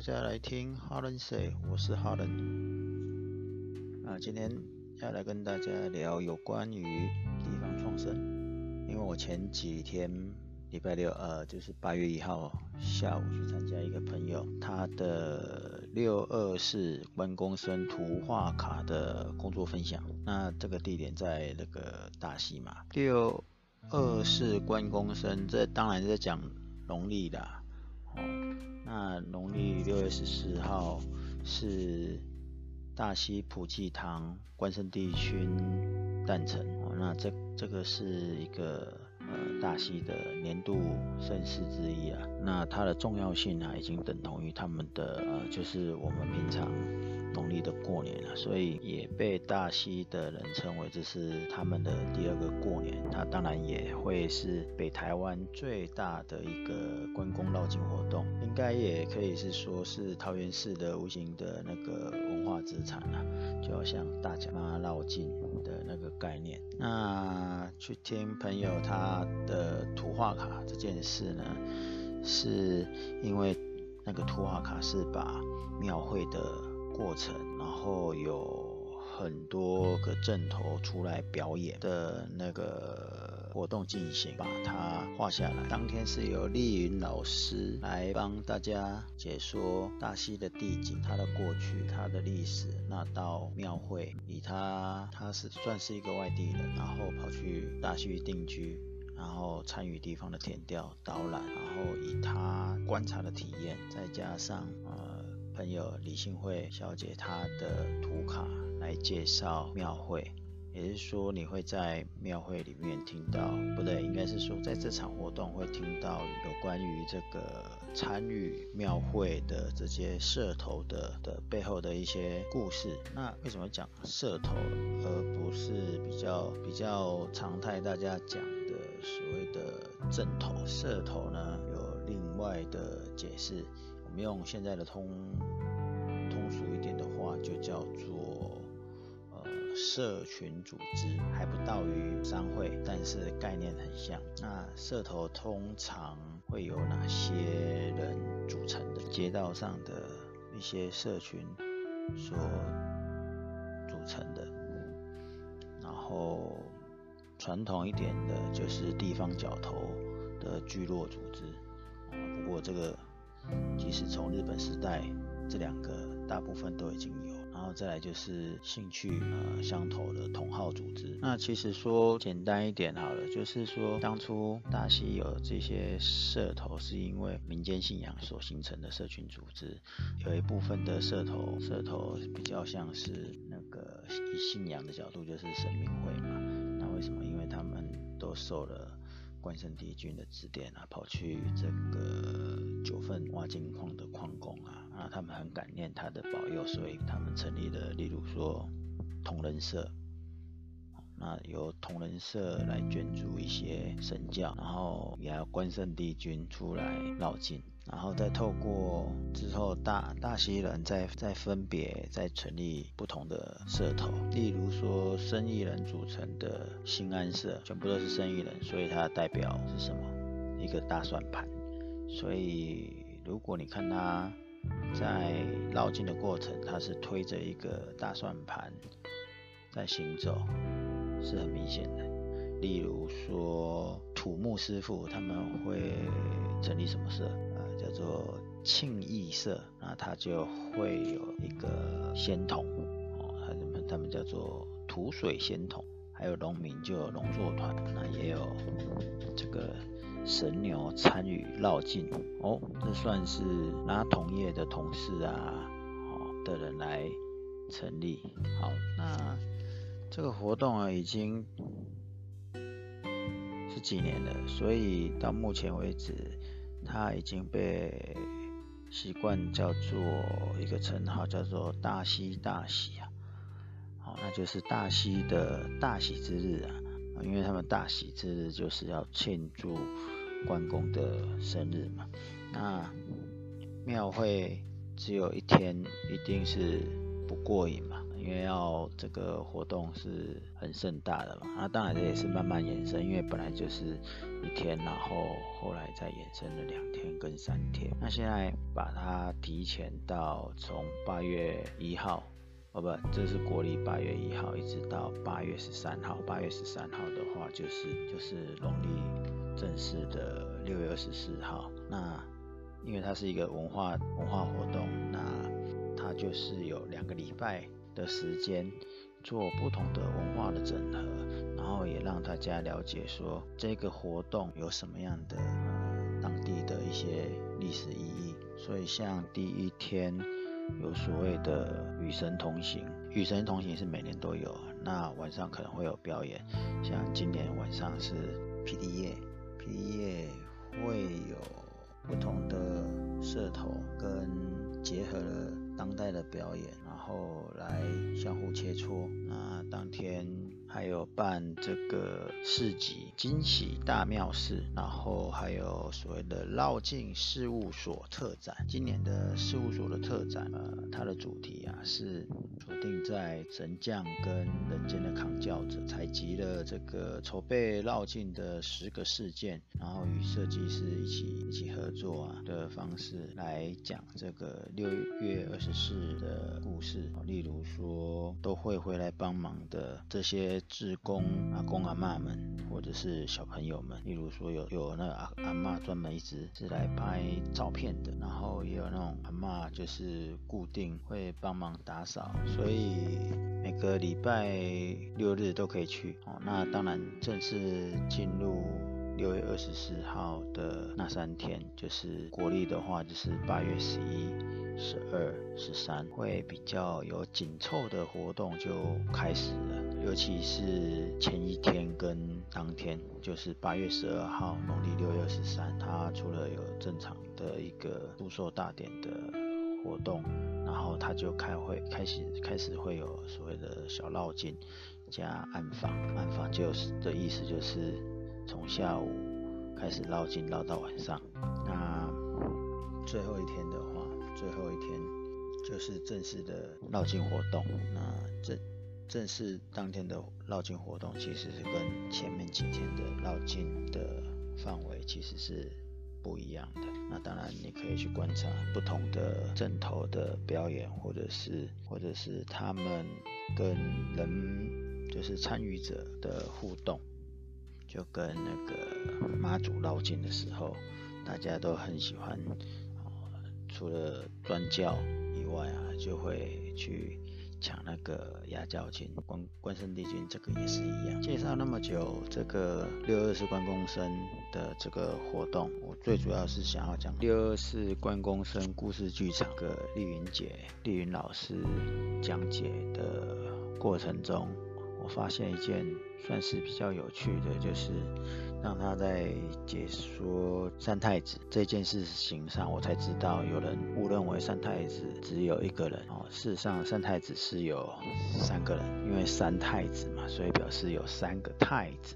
大家来听哈伦 say，我是哈伦。那今天要来跟大家聊有关于地方创生，因为我前几天礼拜六，呃，就是八月一号下午去参加一个朋友他的六二四关公生图画卡的工作分享。那这个地点在那个大溪嘛，六二四关公生，这当然是在讲农历的。哦，那农历六月十四号是大溪普济堂关圣帝君诞辰哦，那这这个是一个呃大溪的年度盛事之一啊，那它的重要性啊已经等同于他们的呃就是我们平常。农历的过年了，所以也被大溪的人称为这是他们的第二个过年。它当然也会是北台湾最大的一个关公绕境活动，应该也可以是说是桃园市的无形的那个文化资产啊，就好像大甲妈绕境的那个概念。那去听朋友他的图画卡这件事呢，是因为那个图画卡是把庙会的。过程，然后有很多个阵头出来表演的那个活动进行，把它画下来。当天是由丽云老师来帮大家解说大溪的地景、它的过去、它的历史。那到庙会，以他他是算是一个外地人，然后跑去大溪定居，然后参与地方的田调导览，然后以他观察的体验，再加上呃。朋友李信惠小姐她的图卡来介绍庙会，也是说你会在庙会里面听到，不对，应该是说在这场活动会听到有关于这个参与庙会的这些社头的的背后的一些故事。那为什么讲社头，而不是比较比较常态大家讲的所谓的正头？社头呢有另外的解释。用现在的通通俗一点的话，就叫做呃社群组织，还不到于商会，但是概念很像。那社头通常会有哪些人组成的？街道上的一些社群所组成的。然后传统一点的就是地方角头的聚落组织。不过这个。即使从日本时代，这两个大部分都已经有，然后再来就是兴趣呃相投的同好组织。那其实说简单一点好了，就是说当初大溪有这些社头，是因为民间信仰所形成的社群组织。有一部分的社头，社头比较像是那个以信仰的角度，就是神明会嘛。那为什么？因为他们都受了。关圣帝君的指点啊，跑去这个九份挖金矿的矿工啊，啊，他们很感念他的保佑，所以他们成立了，例如说同人社，那由同人社来捐助一些神教，然后也要关圣帝君出来绕境。然后再透过之后大大溪人再再分别再成立不同的社头，例如说生意人组成的兴安社，全部都是生意人，所以它的代表是什么？一个大算盘。所以如果你看他在绕境的过程，他是推着一个大算盘在行走，是很明显的。例如说土木师傅他们会成立什么社？叫做庆义社，那他就会有一个仙童哦，他们他们叫做土水仙童，还有农民就有农作团，那也有这个神牛参与绕境哦，这算是拿同业的同事啊哦的人来成立。好，那这个活动啊已经是几年了，所以到目前为止。它已经被习惯叫做一个称号，叫做大喜大喜啊，好，那就是大溪的大喜之日啊，因为他们大喜之日就是要庆祝关公的生日嘛。那庙会只有一天，一定是不过瘾嘛，因为要这个活动是很盛大的嘛。那当然这也是慢慢延伸，因为本来就是一天，然后后来再延伸了两天跟三天。那现在把它提前到从八月一号，哦不，这是国历八月一号，一直到八月十三号。八月十三号的话，就是就是农历正式的六月二十四号。那因为它是一个文化文化活动，那它就是有两个礼拜的时间做不同的文化的整合，然后也让大家了解说这个活动有什么样的呃当地的一些历史意义。所以像第一天有所谓的与神同行，与神同行是每年都有，那晚上可能会有表演，像今年晚上是霹雳夜，霹雳夜会有。不同的社头跟结合了当代的表演，然后来相互切磋。那当天还有办这个市集惊喜大庙事，然后还有所谓的绕境事务所特展。今年的事务所的特展，呃，它的主题啊是锁定在神将跟人间的扛轿者，采集了这个筹备绕境的十个事件，然后与设计师一起一起合作啊的方式来讲这个六月二十四的故事。例如说，都会回来帮忙的这些志工阿公阿嬷们，或者是小朋友们。例如说有，有那个阿阿嬷专门一直是来拍照片的，然后也有那种阿嬷就是固定会帮忙打扫，所以每个礼拜六日都可以去哦。那当然正式进入。六月二十四号的那三天，就是国历的话，就是八月十一、十二、十三，会比较有紧凑的活动就开始了。尤其是前一天跟当天，就是八月十二号，农历六月二十三，它除了有正常的一个祝寿大典的活动，然后它就开会开始开始会有所谓的小绕境加暗访，暗访就是的意思就是。从下午开始绕境绕到晚上，那最后一天的话，最后一天就是正式的绕境活动。那正正式当天的绕境活动，其实是跟前面几天的绕境的范围其实是不一样的。那当然你可以去观察不同的阵头的表演，或者是或者是他们跟人就是参与者的互动。就跟那个妈祖绕境的时候，大家都很喜欢，除了专教以外啊，就会去抢那个压轿金。关关圣帝君这个也是一样。介绍那么久，这个六二四关公生的这个活动，我最主要是想要讲六二四关公生故事剧场的丽云姐、丽云老师讲解的过程中。我发现一件算是比较有趣的，就是让他在解说三太子这件事情上，我才知道有人误认为三太子只有一个人哦，事实上三太子是有三个人，因为三太子嘛，所以表示有三个太子。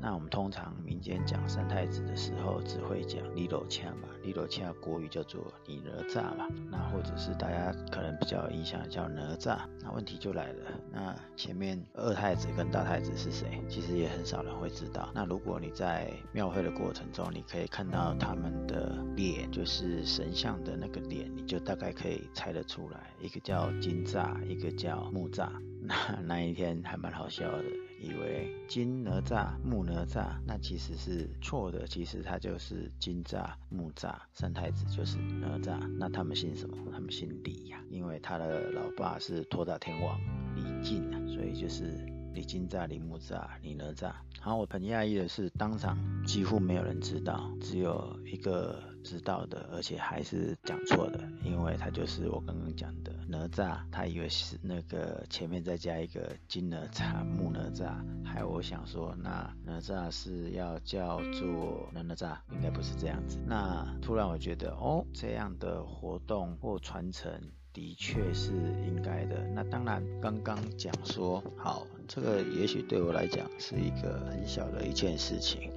那我们通常民间讲三太子的时候，只会讲李罗恰嘛，李罗恰国语叫做李哪吒嘛。那或者是大家可能比较有印象叫哪吒。那问题就来了，那前面二太子跟大太子是谁？其实也很少人会知道。那如果你在庙会的过程中，你可以看到他们的脸，就是神像的那个脸，你就大概可以猜得出来，一个叫金吒，一个叫木吒。那那一天还蛮好笑的。以为金哪吒、木哪吒，那其实是错的。其实他就是金吒、木吒，三太子就是哪吒。那他们姓什么？他们姓李呀、因为他的老爸是托塔天王李靖啊，所以就是李金吒、李木吒、李哪吒。然后我很讶异的是，当场几乎没有人知道，只有一个知道的，而且还是讲错的，因为他就是我刚刚讲的哪吒，他以为是那个前面再加一个金哪吒、木哪吒，还我想说，那哪吒是要叫做哪哪吒，应该不是这样子。那突然我觉得，哦，这样的活动或传承的确是应该的。那当然，刚刚讲说好，这个也许对我来讲是一个很小的一件事情。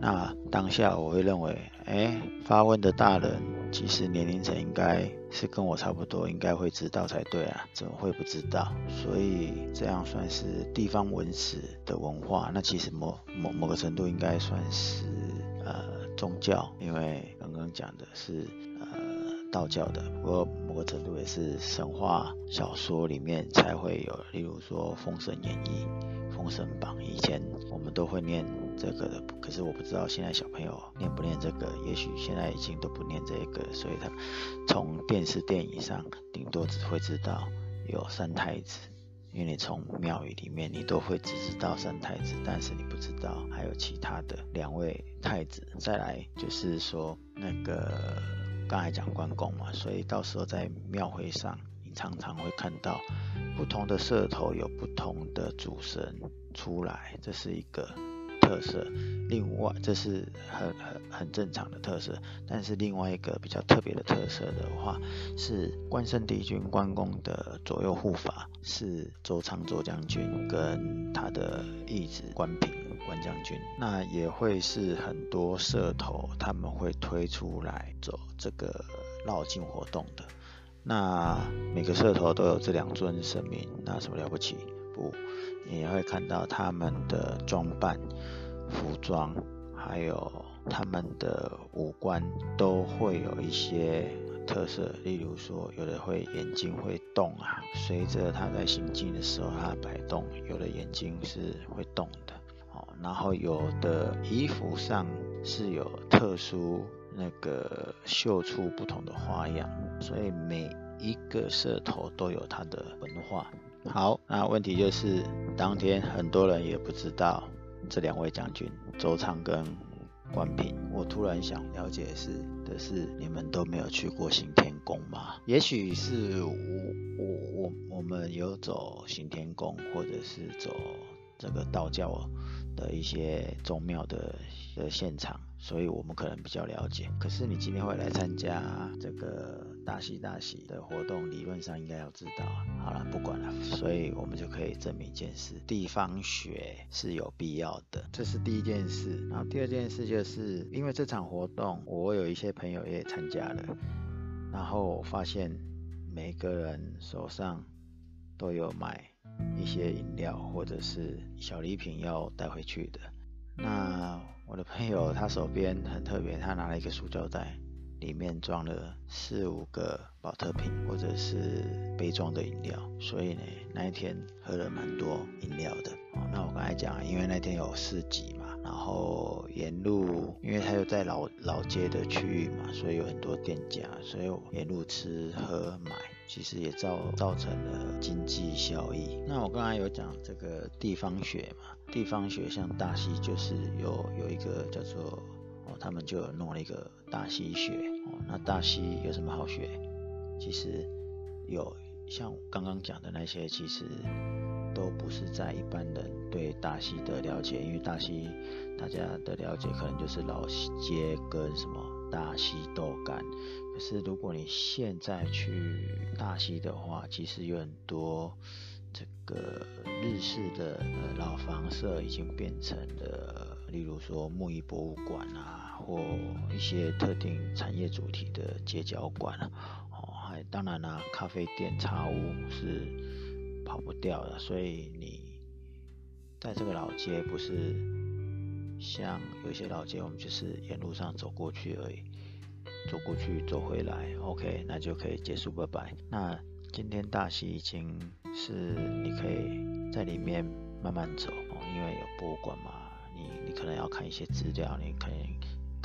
那当下我会认为，哎，发问的大人其实年龄层应该是跟我差不多，应该会知道才对啊，怎么会不知道？所以这样算是地方文史的文化。那其实某某某个程度应该算是呃宗教，因为刚刚讲的是呃。道教的，不过某个程度也是神话小说里面才会有，例如说《封神演义》《封神榜》，以前我们都会念这个的，可是我不知道现在小朋友念不念这个，也许现在已经都不念这个，所以他从电视电影上顶多只会知道有三太子，因为你从庙宇里面你都会只知道三太子，但是你不知道还有其他的两位太子。再来就是说那个。刚才讲关公嘛，所以到时候在庙会上，你常常会看到不同的社头有不同的主神出来，这是一个特色。另外，这是很很很正常的特色。但是另外一个比较特别的特色的话，是关圣帝君关公的左右护法是周仓周将军跟他的义子关平。关将军，那也会是很多社头他们会推出来走这个绕境活动的。那每个社头都有这两尊神明，那什么了不起？不，你也会看到他们的装扮、服装，还有他们的五官都会有一些特色。例如说，有的会眼睛会动啊，随着他在行进的时候，他摆动，有的眼睛是会动的。然后有的衣服上是有特殊那个绣出不同的花样，所以每一个社头都有它的文化。好，那问题就是当天很多人也不知道这两位将军周仓跟关平。我突然想了解的是的是你们都没有去过行天宫吗？也许是我我我我们有走行天宫，或者是走这个道教。的一些宗庙的的现场，所以我们可能比较了解。可是你今天会来参加这个大喜大喜的活动，理论上应该要知道。好了，不管了，所以我们就可以证明一件事：地方学是有必要的。这是第一件事。然后第二件事就是因为这场活动，我有一些朋友也参加了，然后我发现每个人手上都有买。一些饮料或者是小礼品要带回去的。那我的朋友他手边很特别，他拿了一个塑胶袋，里面装了四五个保特瓶或者是杯装的饮料。所以呢，那一天喝了蛮多饮料的。哦，那我刚才讲，因为那天有四级嘛，然后沿路，因为它又在老老街的区域嘛，所以有很多店家，所以沿路吃喝买。其实也造造成了经济效益。那我刚才有讲这个地方学嘛，地方学像大溪就是有有一个叫做哦，他们就有弄了一个大溪学哦。那大溪有什么好学？其实有像刚刚讲的那些，其实都不是在一般人对大溪的了解，因为大溪大家的了解可能就是老街跟什么。大溪豆干，可是如果你现在去大溪的话，其实有很多这个日式的呃老房舍已经变成了，例如说木艺博物馆啊，或一些特定产业主题的街角馆啊，哦，还当然啦，咖啡店、茶屋是跑不掉的，所以你在这个老街不是。像有些老街，我们就是沿路上走过去而已，走过去走回来，OK，那就可以结束，拜拜。那今天大溪已经是你可以在里面慢慢走哦，因为有博物馆嘛，你你可能要看一些资料，你可以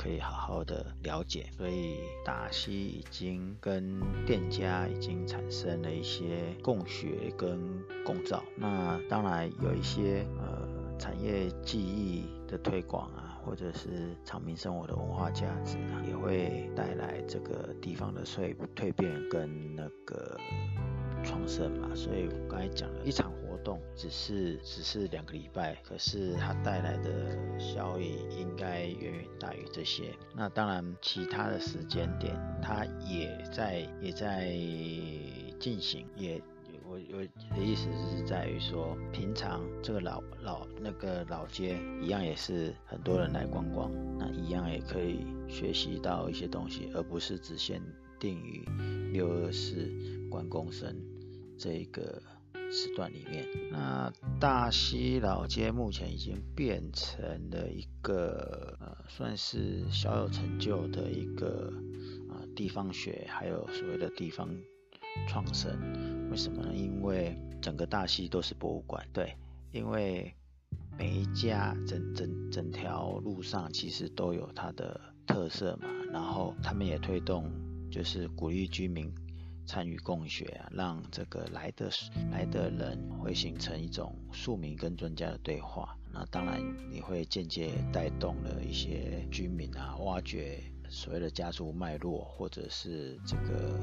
可以好好的了解。所以大溪已经跟店家已经产生了一些共学跟共造。那当然有一些呃。产业技艺的推广啊，或者是常民生活的文化价值啊，也会带来这个地方的蜕蜕变跟那个创生嘛。所以我刚才讲了一场活动，只是只是两个礼拜，可是它带来的效益应该远远大于这些。那当然，其他的时间点，它也在也在进行，也我我的意思是在于说，平常这个老老那个老街一样也是很多人来观光，那一样也可以学习到一些东西，而不是只限定于六二四关公生这一个。时段里面，那大溪老街目前已经变成了一个呃，算是小有成就的一个啊、呃、地方学，还有所谓的地方创生。为什么呢？因为整个大溪都是博物馆，对，因为每一家整整整条路上其实都有它的特色嘛，然后他们也推动，就是鼓励居民。参与共学啊，让这个来的来的人会形成一种庶民跟专家的对话。那当然，你会间接带动了一些居民啊，挖掘所谓的家族脉络，或者是这个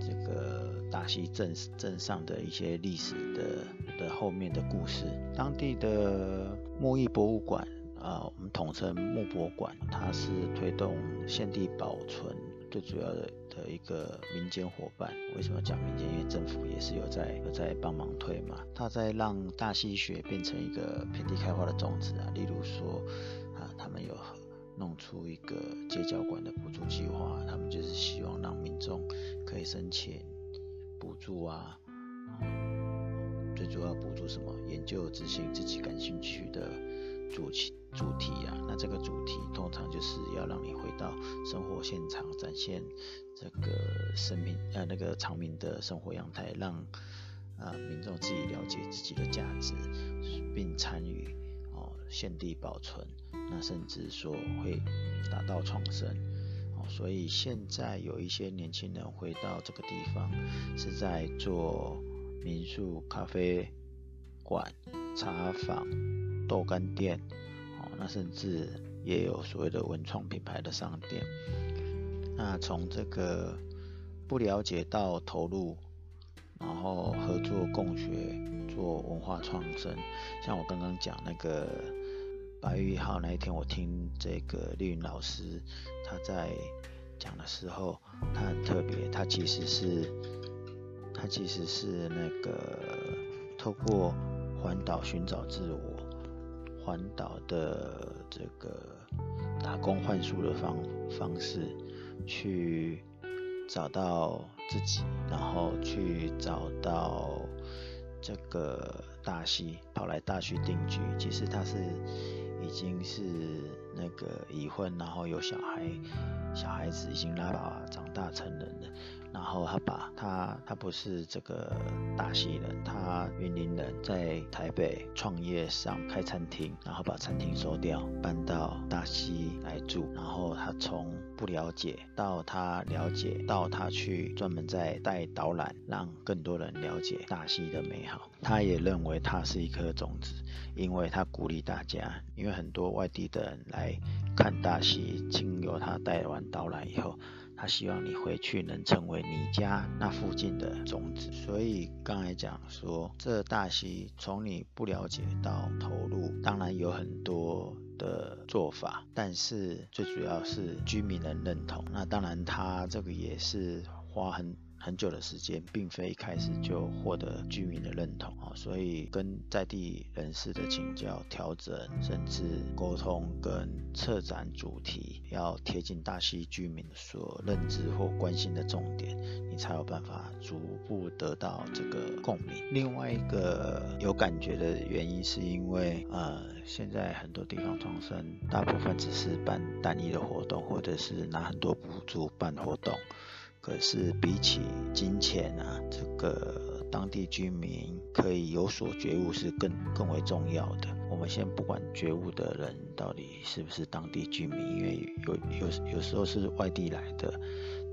这个大溪镇镇上的一些历史的的后面的故事。当地的木艺博物馆啊，我们统称木博馆，它是推动现地保存。最主要的的一个民间伙伴，为什么讲民间？因为政府也是有在有在帮忙推嘛。他在让大溪学变成一个遍地开花的种子啊，例如说啊，他们有弄出一个街角馆的补助计划，他们就是希望让民众可以申请补助啊。最主要补助什么？研究执行自己感兴趣的主题。主题啊，那这个主题通常就是要让你回到生活现场，展现这个生命呃那个常民的生活样态，让啊、民众自己了解自己的价值，并参与哦现地保存，那甚至说会达到创生哦。所以现在有一些年轻人回到这个地方，是在做民宿、咖啡馆、茶坊、豆干店。哦那甚至也有所谓的文创品牌的商店。那从这个不了解到投入，然后合作共学做文化创生。像我刚刚讲那个八月一号那一天，我听这个丽云老师他在讲的时候，他很特别，他其实是他其实是那个透过环岛寻找自我。环岛的这个打工换宿的方方式，去找到自己，然后去找到这个大溪，跑来大溪定居。其实他是已经是那个已婚，然后有小孩，小孩子已经拉拉长大成人了。然后他把他他不是这个大溪人，他云林人，在台北创业上开餐厅，然后把餐厅收掉，搬到大溪来住。然后他从不了解到他了解，到他去专门在带导览，让更多人了解大溪的美好。他也认为他是一颗种子，因为他鼓励大家，因为很多外地的人来看大溪，经由他带完导览以后。他希望你回去能成为你家那附近的种子，所以刚才讲说，这大溪从你不了解到投入，当然有很多的做法，但是最主要是居民能认同。那当然，他这个也是花很。很久的时间，并非一开始就获得居民的认同啊，所以跟在地人士的请教、调整，甚至沟通跟策展主题，要贴近大溪居民所认知或关心的重点，你才有办法逐步得到这个共鸣。另外一个有感觉的原因，是因为呃，现在很多地方创生，大部分只是办单一的活动，或者是拿很多补助办活动。可是比起金钱啊，这个当地居民可以有所觉悟是更更为重要的。我们先不管觉悟的人到底是不是当地居民，因为有有有时候是外地来的。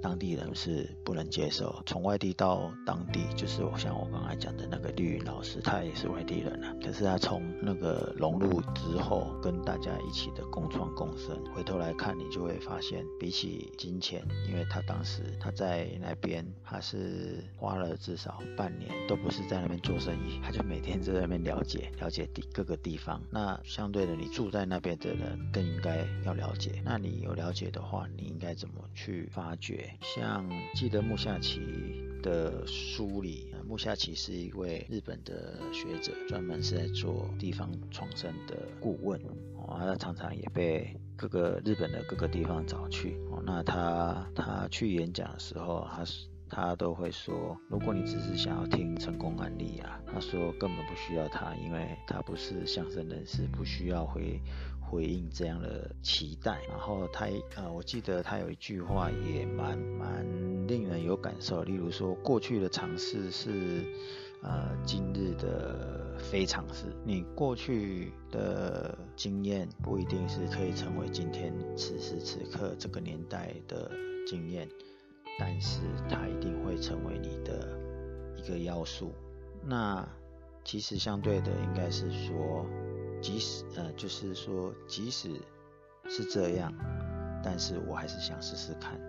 当地人是不能接受，从外地到当地，就是我像我刚才讲的那个绿云老师，他也是外地人啊。可是他从那个融入之后，跟大家一起的共创共生，回头来看，你就会发现，比起金钱，因为他当时他在那边，他是花了至少半年，都不是在那边做生意，他就每天在那边了解了解地各个地方。那相对的，你住在那边的人更应该要了解。那你有了解的话，你应该怎么去发掘？像记得木下齐的书里，木下启是一位日本的学者，专门是在做地方创生的顾问。哦，他常常也被各个日本的各个地方找去。哦，那他他去演讲的时候，他是他都会说，如果你只是想要听成功案例啊，他说根本不需要他，因为他不是相声人士，不需要回。回应这样的期待，然后他呃，我记得他有一句话也蛮蛮令人有感受，例如说，过去的尝试是呃今日的非常事，你过去的经验不一定是可以成为今天此时此刻这个年代的经验，但是它一定会成为你的一个要素。那其实相对的应该是说。即使呃，就是说，即使是这样，但是我还是想试试看，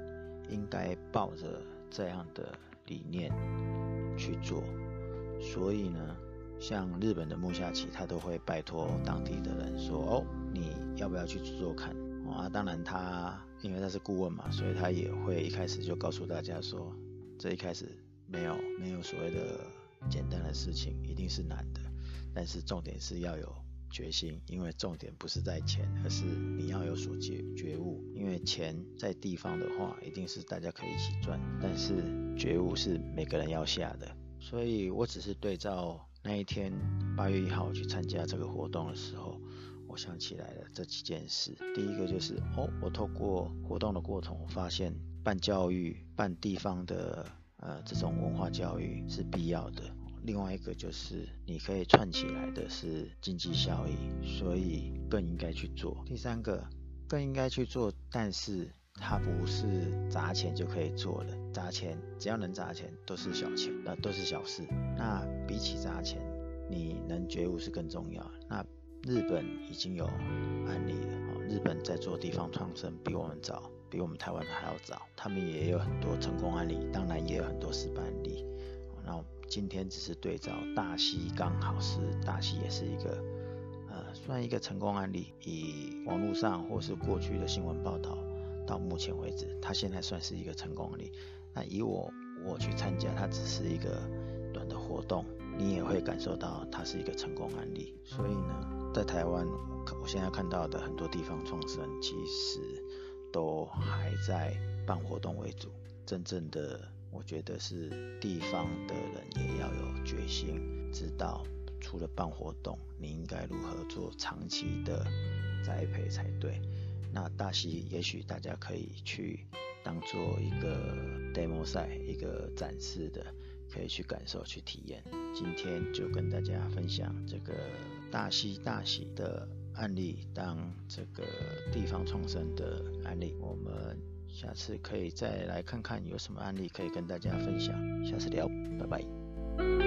应该抱着这样的理念去做。所以呢，像日本的木下启，他都会拜托当地的人说：“哦，你要不要去做做看？”啊，当然他因为他是顾问嘛，所以他也会一开始就告诉大家说：“这一开始没有没有所谓的简单的事情，一定是难的，但是重点是要有。”决心，因为重点不是在钱，而是你要有所觉觉悟。因为钱在地方的话，一定是大家可以一起赚，但是觉悟是每个人要下的。所以我只是对照那一天八月一号去参加这个活动的时候，我想起来了这几件事。第一个就是哦，我透过活动的过程，我发现办教育、办地方的呃这种文化教育是必要的。另外一个就是你可以串起来的是经济效益，所以更应该去做。第三个更应该去做，但是它不是砸钱就可以做的，砸钱只要能砸钱都是小钱，那都是小事。那比起砸钱，你能觉悟是更重要。那日本已经有案例了，日本在做地方创生比我们早，比我们台湾还要早，他们也有很多成功案例，当然也有很多失败案例。今天只是对照大溪，刚好是大溪也是一个呃，算一个成功案例。以网络上或是过去的新闻报道，到目前为止，它现在算是一个成功案例。那以我我去参加，它只是一个短的活动，你也会感受到它是一个成功案例。所以呢，在台湾，我现在看到的很多地方创生，其实都还在办活动为主，真正的。我觉得是地方的人也要有决心，知道除了办活动，你应该如何做长期的栽培才对。那大溪也许大家可以去当做一个 demo 赛，一个展示的，可以去感受、去体验。今天就跟大家分享这个大溪大喜的案例，当这个地方创生的案例，我们。下次可以再来看看有什么案例可以跟大家分享，下次聊，拜拜。